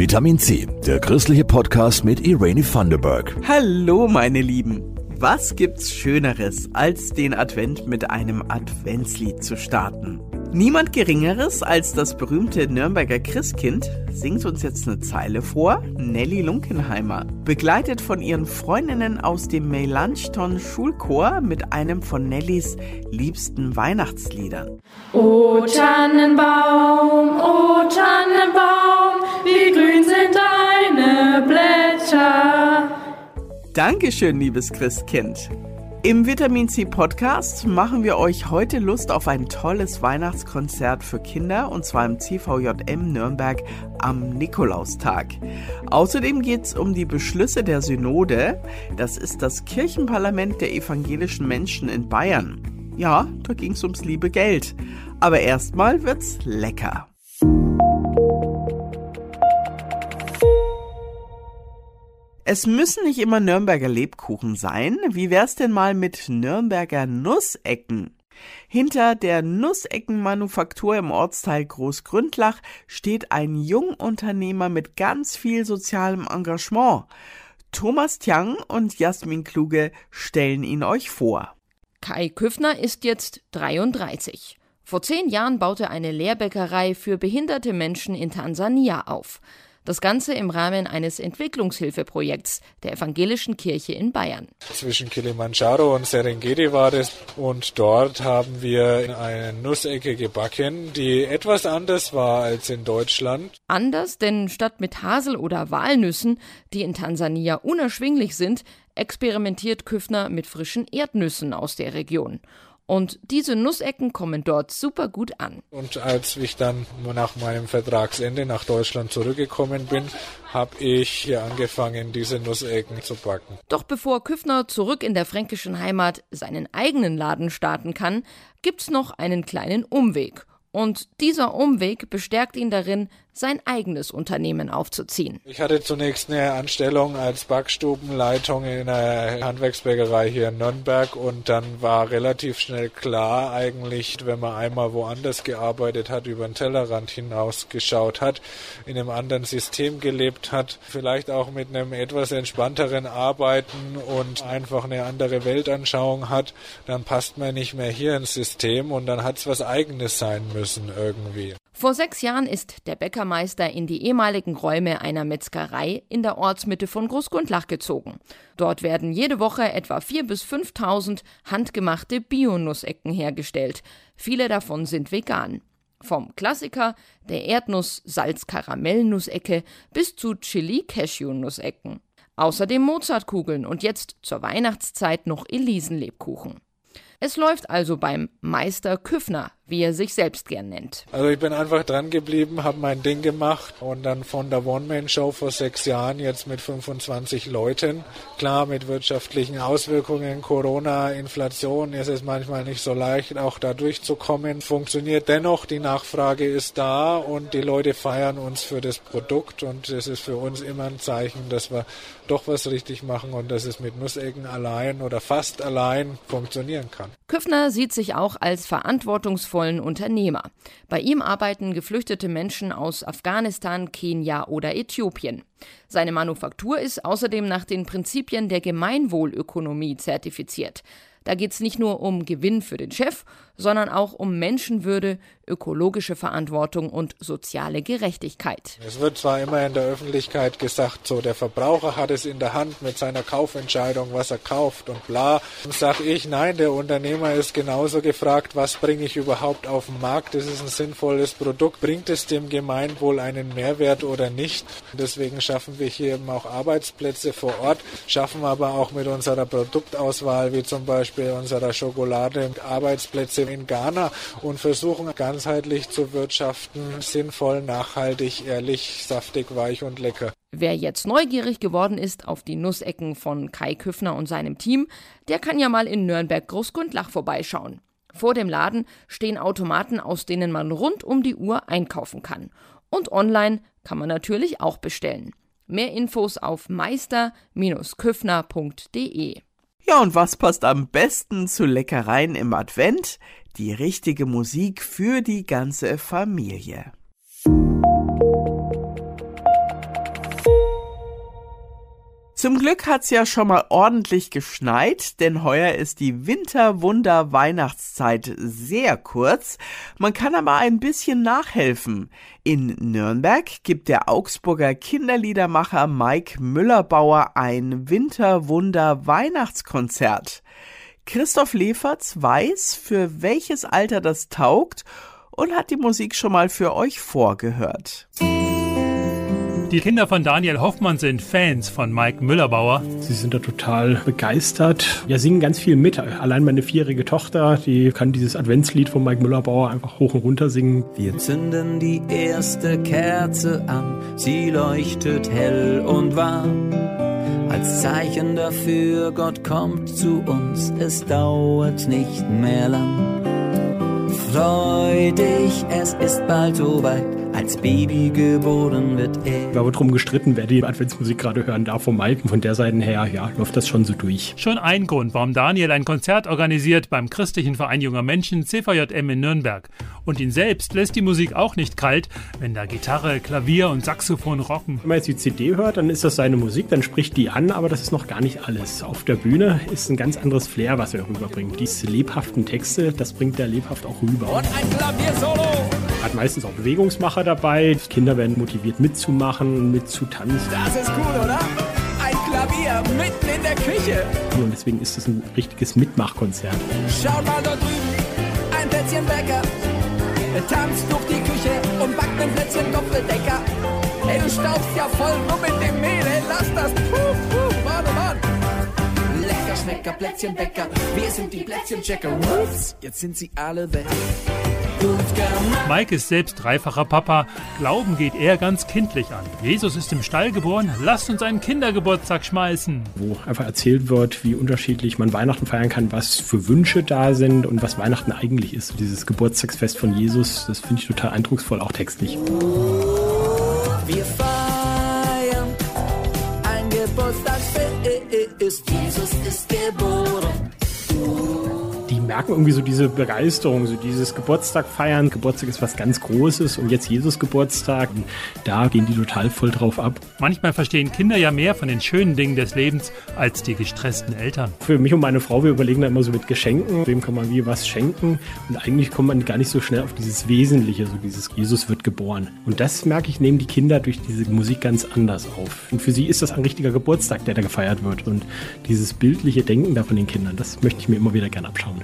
Vitamin C, der christliche Podcast mit Irene Thunderberg. Hallo meine Lieben. Was gibt's Schöneres, als den Advent mit einem Adventslied zu starten? Niemand Geringeres als das berühmte Nürnberger Christkind singt uns jetzt eine Zeile vor, Nelly Lunkenheimer, begleitet von ihren Freundinnen aus dem Melanchthon Schulchor mit einem von Nellys liebsten Weihnachtsliedern. O Tannenbaum, o Tannenbaum, Dankeschön, liebes Christkind. Im Vitamin C Podcast machen wir euch heute Lust auf ein tolles Weihnachtskonzert für Kinder und zwar im CVJM Nürnberg am Nikolaustag. Außerdem geht es um die Beschlüsse der Synode. Das ist das Kirchenparlament der evangelischen Menschen in Bayern. Ja, da ging es ums liebe Geld. Aber erstmal wird's lecker. Es müssen nicht immer Nürnberger Lebkuchen sein. Wie wär's denn mal mit Nürnberger Nussecken? Hinter der Nusseckenmanufaktur im Ortsteil Großgründlach steht ein Jungunternehmer mit ganz viel sozialem Engagement. Thomas Tiang und Jasmin Kluge stellen ihn euch vor. Kai Küffner ist jetzt 33. Vor zehn Jahren baute er eine Lehrbäckerei für behinderte Menschen in Tansania auf. Das Ganze im Rahmen eines Entwicklungshilfeprojekts der Evangelischen Kirche in Bayern. Zwischen Kilimanjaro und Serengeti war das und dort haben wir eine Nussecke gebacken, die etwas anders war als in Deutschland. Anders, denn statt mit Hasel- oder Walnüssen, die in Tansania unerschwinglich sind, experimentiert Küffner mit frischen Erdnüssen aus der Region. Und diese Nussecken kommen dort super gut an. Und als ich dann nach meinem Vertragsende nach Deutschland zurückgekommen bin, habe ich hier angefangen, diese Nussecken zu backen. Doch bevor Küffner zurück in der fränkischen Heimat seinen eigenen Laden starten kann, gibt's noch einen kleinen Umweg. Und dieser Umweg bestärkt ihn darin, sein eigenes Unternehmen aufzuziehen. Ich hatte zunächst eine Anstellung als Backstubenleitung in einer Handwerksbäckerei hier in Nürnberg und dann war relativ schnell klar eigentlich, wenn man einmal woanders gearbeitet hat, über den Tellerrand hinausgeschaut hat, in einem anderen System gelebt hat, vielleicht auch mit einem etwas entspannteren Arbeiten und einfach eine andere Weltanschauung hat, dann passt man nicht mehr hier ins System und dann hat es was eigenes sein müssen irgendwie. Vor sechs Jahren ist der Bäckermeister in die ehemaligen Räume einer Metzgerei in der Ortsmitte von Großgundlach gezogen. Dort werden jede Woche etwa 4.000 bis 5.000 handgemachte Bio-Nussecken hergestellt. Viele davon sind vegan. Vom Klassiker der Erdnuss-Salz-Karamell-Nusecke bis zu Chili-Cashew-Nussecken. Außerdem Mozartkugeln und jetzt zur Weihnachtszeit noch Elisenlebkuchen. Es läuft also beim Meister Küffner, wie er sich selbst gern nennt. Also ich bin einfach dran geblieben, habe mein Ding gemacht und dann von der One-Man-Show vor sechs Jahren jetzt mit 25 Leuten. Klar, mit wirtschaftlichen Auswirkungen, Corona, Inflation ist es manchmal nicht so leicht, auch da durchzukommen. Funktioniert dennoch, die Nachfrage ist da und die Leute feiern uns für das Produkt und es ist für uns immer ein Zeichen, dass wir doch was richtig machen und dass es mit Nussecken allein oder fast allein funktionieren kann. Küffner sieht sich auch als verantwortungsvollen Unternehmer. Bei ihm arbeiten geflüchtete Menschen aus Afghanistan, Kenia oder Äthiopien. Seine Manufaktur ist außerdem nach den Prinzipien der Gemeinwohlökonomie zertifiziert. Da geht es nicht nur um Gewinn für den Chef, sondern auch um Menschenwürde, ökologische Verantwortung und soziale Gerechtigkeit. Es wird zwar immer in der Öffentlichkeit gesagt, so der Verbraucher hat es in der Hand mit seiner Kaufentscheidung, was er kauft und bla. Sage ich, nein, der Unternehmer ist genauso gefragt, was bringe ich überhaupt auf den Markt? Ist ein sinnvolles Produkt. Bringt es dem Gemeinwohl einen Mehrwert oder nicht? Deswegen schaffen wir hier eben auch Arbeitsplätze vor Ort, schaffen aber auch mit unserer Produktauswahl, wie zum Beispiel unserer Schokolade, Arbeitsplätze in Ghana und versuchen ganzheitlich zu wirtschaften, sinnvoll, nachhaltig, ehrlich, saftig, weich und lecker. Wer jetzt neugierig geworden ist auf die Nussecken von Kai Küffner und seinem Team, der kann ja mal in Nürnberg Großgundlach vorbeischauen. Vor dem Laden stehen Automaten, aus denen man rund um die Uhr einkaufen kann. Und online kann man natürlich auch bestellen. Mehr Infos auf meister-küffner.de. Ja, und was passt am besten zu Leckereien im Advent? Die richtige Musik für die ganze Familie. Zum Glück hat's ja schon mal ordentlich geschneit, denn heuer ist die Winterwunder-Weihnachtszeit sehr kurz. Man kann aber ein bisschen nachhelfen. In Nürnberg gibt der Augsburger Kinderliedermacher Mike Müllerbauer ein Winterwunder-Weihnachtskonzert. Christoph Leferz weiß, für welches Alter das taugt und hat die Musik schon mal für euch vorgehört. Die Kinder von Daniel Hoffmann sind Fans von Mike Müllerbauer. Sie sind da total begeistert. Ja, singen ganz viel mit. Allein meine vierjährige Tochter, die kann dieses Adventslied von Mike Müllerbauer einfach hoch und runter singen. Wir zünden die erste Kerze an, sie leuchtet hell und warm. Als Zeichen dafür, Gott kommt zu uns, es dauert nicht mehr lang. Freu dich, es ist bald soweit als Baby geboren wird er. Da wird drum gestritten, wer die Adventsmusik gerade hören darf vom Mike. Von der Seite her, ja, läuft das schon so durch. Schon ein Grund, warum Daniel ein Konzert organisiert beim Christlichen Verein Junger Menschen CVJM in Nürnberg. Und ihn selbst lässt die Musik auch nicht kalt, wenn da Gitarre, Klavier und Saxophon rocken. Wenn man jetzt die CD hört, dann ist das seine Musik, dann spricht die an, aber das ist noch gar nicht alles. Auf der Bühne ist ein ganz anderes Flair, was er rüberbringt. Diese lebhaften Texte, das bringt er lebhaft auch rüber. Und ein Klaviersolo! Hat meistens auch Bewegungsmacher dabei. Kinder werden motiviert mitzumachen, mitzutanzen. Das ist cool, oder? Ein Klavier mitten in der Küche. Und deswegen ist es ein richtiges Mitmachkonzert. Schaut mal dort drüben, ein Plätzchenbäcker. Er tanzt durch die Küche und backt ein Plätzchen Doppeldecker. Ey, du staubst ja voll rum mit dem Mehl, lass das. Puh, Schmecker, Plätzchenbäcker, wir sind die Plätzchenchecker. Ups, jetzt sind sie alle weg. Mike ist selbst dreifacher Papa. Glauben geht er ganz kindlich an. Jesus ist im Stall geboren. Lasst uns einen Kindergeburtstag schmeißen. Wo einfach erzählt wird, wie unterschiedlich man Weihnachten feiern kann, was für Wünsche da sind und was Weihnachten eigentlich ist. Dieses Geburtstagsfest von Jesus, das finde ich total eindrucksvoll, auch textlich. Wir feiern die merken irgendwie so diese Begeisterung, so dieses Geburtstag feiern. Geburtstag ist was ganz Großes und jetzt Jesus Geburtstag. Und da gehen die total voll drauf ab. Manchmal verstehen Kinder ja mehr von den schönen Dingen des Lebens als die gestressten Eltern. Für mich und meine Frau, wir überlegen da immer so mit Geschenken. Wem kann man wie was schenken? Und eigentlich kommt man gar nicht so schnell auf dieses Wesentliche, so dieses Jesus wird geboren. Und das merke ich, nehmen die Kinder durch diese Musik ganz anders auf. Und für sie ist das ein richtiger Geburtstag, der da gefeiert wird. Und dieses bildliche Denken da von den Kindern, das möchte ich mir immer wieder gerne abschauen.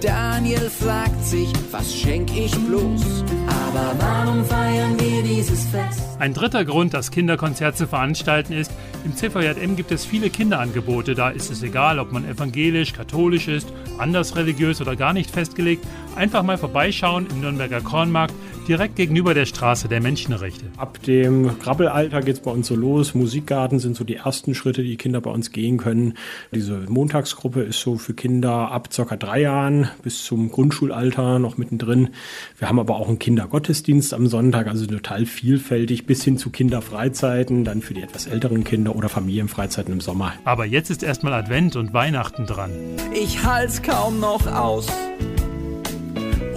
Daniel fragt sich, was schenk ich bloß? Aber warum feiern wir dieses Fest? Ein dritter Grund, das Kinderkonzert zu veranstalten ist, im CVJM gibt es viele Kinderangebote. Da ist es egal, ob man evangelisch, katholisch ist, anders religiös oder gar nicht festgelegt. Einfach mal vorbeischauen im Nürnberger Kornmarkt, direkt gegenüber der Straße der Menschenrechte. Ab dem Krabbelalter geht es bei uns so los. Musikgarten sind so die ersten Schritte, die Kinder bei uns gehen können. Diese Montagsgruppe ist so für Kinder ab ca. drei Jahren bis zum Grundschulalter noch mittendrin. Wir haben aber auch einen Kindergottesdienst am Sonntag, also total vielfältig, bis hin zu Kinderfreizeiten, dann für die etwas älteren Kinder oder Familienfreizeiten im Sommer. Aber jetzt ist erstmal Advent und Weihnachten dran. Ich halt's kaum noch aus.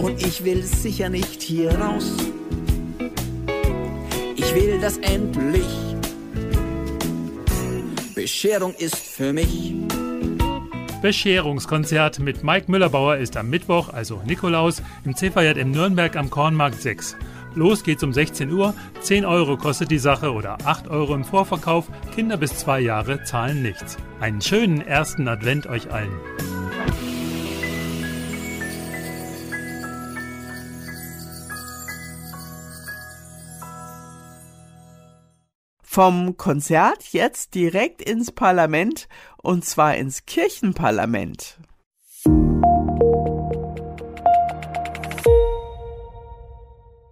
Und ich will sicher nicht hier raus. Ich will das endlich. Bescherung ist für mich. Bescherungskonzert mit Mike Müllerbauer ist am Mittwoch, also Nikolaus, im CVJM Nürnberg am Kornmarkt 6. Los geht's um 16 Uhr, 10 Euro kostet die Sache oder 8 Euro im Vorverkauf. Kinder bis 2 Jahre zahlen nichts. Einen schönen ersten Advent euch allen. Vom Konzert jetzt direkt ins Parlament und zwar ins Kirchenparlament.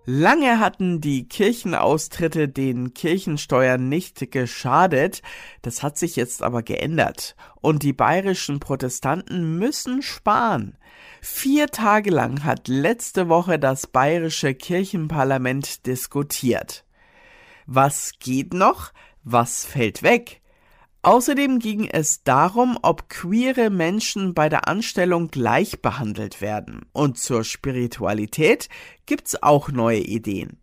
Lange hatten die Kirchenaustritte den Kirchensteuern nicht geschadet, das hat sich jetzt aber geändert, und die bayerischen Protestanten müssen sparen. Vier Tage lang hat letzte Woche das bayerische Kirchenparlament diskutiert. Was geht noch? Was fällt weg? Außerdem ging es darum, ob queere Menschen bei der Anstellung gleich behandelt werden. Und zur Spiritualität gibt's auch neue Ideen.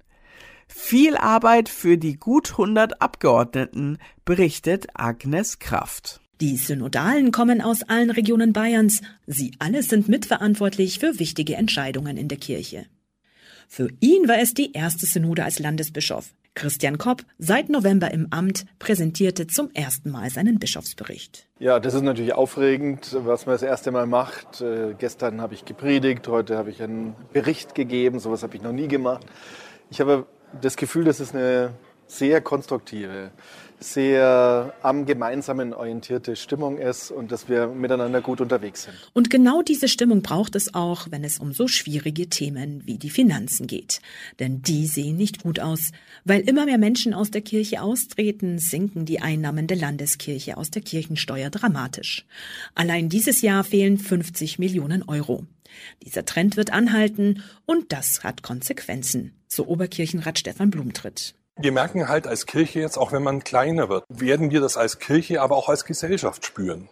Viel Arbeit für die gut 100 Abgeordneten, berichtet Agnes Kraft. Die Synodalen kommen aus allen Regionen Bayerns. Sie alle sind mitverantwortlich für wichtige Entscheidungen in der Kirche. Für ihn war es die erste Synode als Landesbischof. Christian Kopp, seit November im Amt, präsentierte zum ersten Mal seinen Bischofsbericht. Ja, das ist natürlich aufregend, was man das erste Mal macht. Äh, gestern habe ich gepredigt, heute habe ich einen Bericht gegeben, sowas habe ich noch nie gemacht. Ich habe das Gefühl, das ist eine sehr konstruktive, sehr am Gemeinsamen orientierte Stimmung ist und dass wir miteinander gut unterwegs sind. Und genau diese Stimmung braucht es auch, wenn es um so schwierige Themen wie die Finanzen geht. Denn die sehen nicht gut aus. Weil immer mehr Menschen aus der Kirche austreten, sinken die Einnahmen der Landeskirche aus der Kirchensteuer dramatisch. Allein dieses Jahr fehlen 50 Millionen Euro. Dieser Trend wird anhalten und das hat Konsequenzen, so Oberkirchenrat Stefan Blumtritt. Wir merken halt als Kirche jetzt, auch wenn man kleiner wird, werden wir das als Kirche, aber auch als Gesellschaft spüren.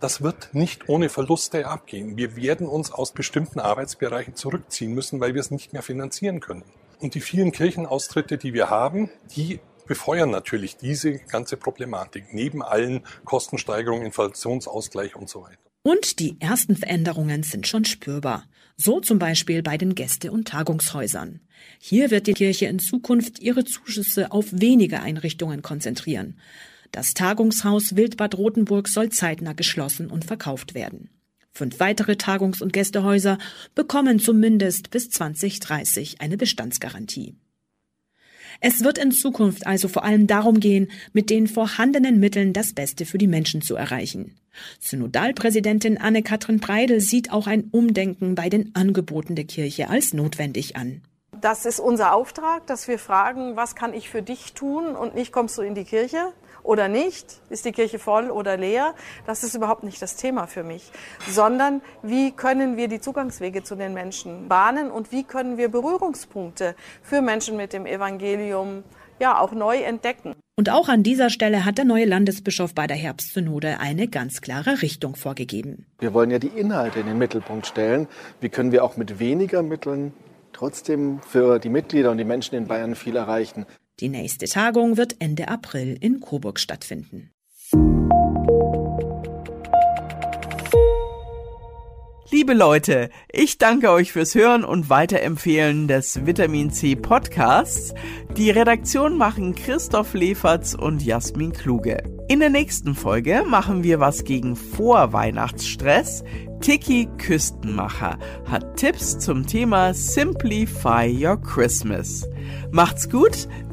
Das wird nicht ohne Verluste abgehen. Wir werden uns aus bestimmten Arbeitsbereichen zurückziehen müssen, weil wir es nicht mehr finanzieren können. Und die vielen Kirchenaustritte, die wir haben, die befeuern natürlich diese ganze Problematik, neben allen Kostensteigerungen, Inflationsausgleich und so weiter. Und die ersten Veränderungen sind schon spürbar. So zum Beispiel bei den Gäste- und Tagungshäusern. Hier wird die Kirche in Zukunft ihre Zuschüsse auf wenige Einrichtungen konzentrieren. Das Tagungshaus Wildbad Rothenburg soll zeitnah geschlossen und verkauft werden. Fünf weitere Tagungs- und Gästehäuser bekommen zumindest bis 2030 eine Bestandsgarantie. Es wird in Zukunft also vor allem darum gehen, mit den vorhandenen Mitteln das Beste für die Menschen zu erreichen. Synodalpräsidentin Anne-Katrin Breidel sieht auch ein Umdenken bei den Angeboten der Kirche als notwendig an. Das ist unser Auftrag, dass wir fragen, was kann ich für dich tun und nicht kommst du in die Kirche oder nicht? Ist die Kirche voll oder leer? Das ist überhaupt nicht das Thema für mich, sondern wie können wir die Zugangswege zu den Menschen bahnen und wie können wir Berührungspunkte für Menschen mit dem Evangelium ja auch neu entdecken. Und auch an dieser Stelle hat der neue Landesbischof bei der Herbstsynode eine ganz klare Richtung vorgegeben. Wir wollen ja die Inhalte in den Mittelpunkt stellen. Wie können wir auch mit weniger Mitteln trotzdem für die Mitglieder und die Menschen in Bayern viel erreichen? Die nächste Tagung wird Ende April in Coburg stattfinden. Liebe Leute, ich danke euch fürs Hören und Weiterempfehlen des Vitamin C Podcasts. Die Redaktion machen Christoph Leferz und Jasmin Kluge. In der nächsten Folge machen wir was gegen Vorweihnachtsstress. Tiki Küstenmacher hat Tipps zum Thema Simplify Your Christmas. Macht's gut,